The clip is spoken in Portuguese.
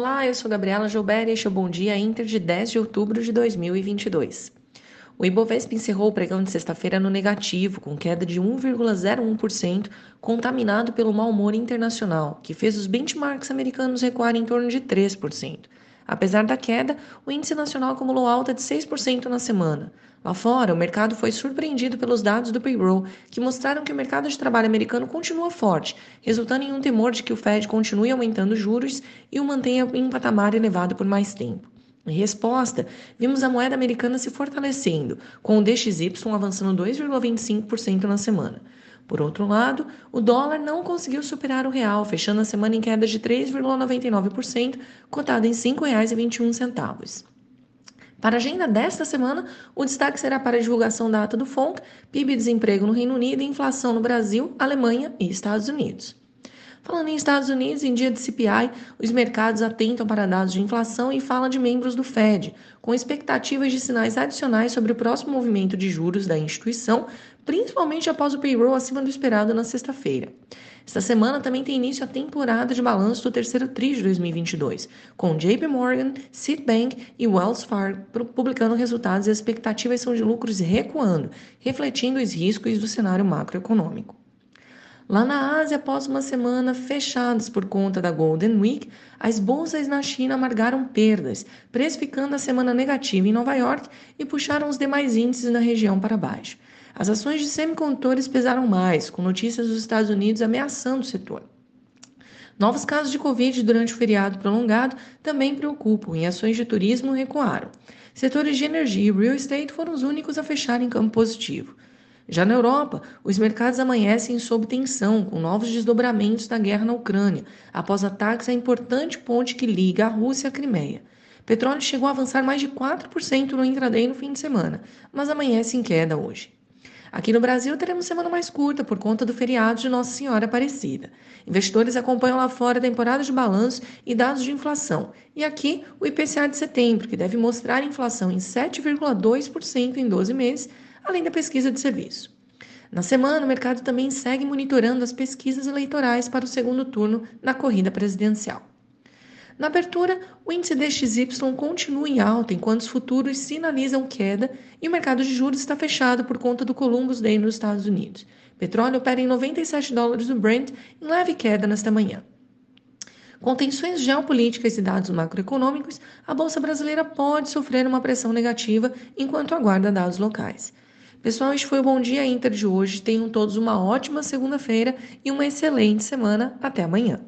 Olá, eu sou Gabriela Gilberto e este é o Bom Dia Inter de 10 de outubro de 2022. O Ibovespa encerrou o pregão de sexta-feira no negativo, com queda de 1,01%, contaminado pelo mau humor internacional, que fez os benchmarks americanos recuarem em torno de 3%. Apesar da queda, o índice nacional acumulou alta de 6% na semana. Lá fora, o mercado foi surpreendido pelos dados do payroll, que mostraram que o mercado de trabalho americano continua forte, resultando em um temor de que o Fed continue aumentando juros e o mantenha em um patamar elevado por mais tempo. Em resposta, vimos a moeda americana se fortalecendo, com o DXY avançando 2,25% na semana. Por outro lado, o dólar não conseguiu superar o real, fechando a semana em queda de 3,99%, cotado em R$ 5,21. Para a agenda desta semana, o destaque será para a divulgação da ata do FONC, PIB e desemprego no Reino Unido e inflação no Brasil, Alemanha e Estados Unidos. Falando em Estados Unidos, em dia de CPI, os mercados atentam para dados de inflação e fala de membros do Fed, com expectativas de sinais adicionais sobre o próximo movimento de juros da instituição, principalmente após o payroll acima do esperado na sexta-feira. Esta semana também tem início a temporada de balanço do terceiro TRI de 2022, com JP Morgan, Citibank e Wells Fargo publicando resultados e as expectativas são de lucros recuando, refletindo os riscos do cenário macroeconômico. Lá na Ásia, após uma semana fechadas por conta da Golden Week, as bolsas na China amargaram perdas, precificando a semana negativa em Nova York e puxaram os demais índices na região para baixo. As ações de semicondutores pesaram mais, com notícias dos Estados Unidos ameaçando o setor. Novos casos de Covid durante o feriado prolongado também preocupam e ações de turismo recuaram. Setores de energia e real estate foram os únicos a fechar em campo positivo. Já na Europa, os mercados amanhecem sob tensão, com novos desdobramentos da guerra na Ucrânia, após ataques à importante ponte que liga a Rússia à Crimeia. Petróleo chegou a avançar mais de 4% no intraday no fim de semana, mas amanhece em queda hoje. Aqui no Brasil teremos semana mais curta por conta do feriado de Nossa Senhora Aparecida. Investidores acompanham lá fora a temporada de balanço e dados de inflação. E aqui o IPCA de setembro, que deve mostrar inflação em 7,2% em 12 meses, além da pesquisa de serviço. Na semana, o mercado também segue monitorando as pesquisas eleitorais para o segundo turno na corrida presidencial. Na abertura, o índice DXY continua em alta, enquanto os futuros sinalizam queda e o mercado de juros está fechado por conta do Columbus Day nos Estados Unidos. Petróleo opera em 97 dólares no Brent, em leve queda nesta manhã. Com tensões geopolíticas e dados macroeconômicos, a Bolsa Brasileira pode sofrer uma pressão negativa enquanto aguarda dados locais. Pessoal, este foi o Bom Dia Inter de hoje. Tenham todos uma ótima segunda-feira e uma excelente semana. Até amanhã.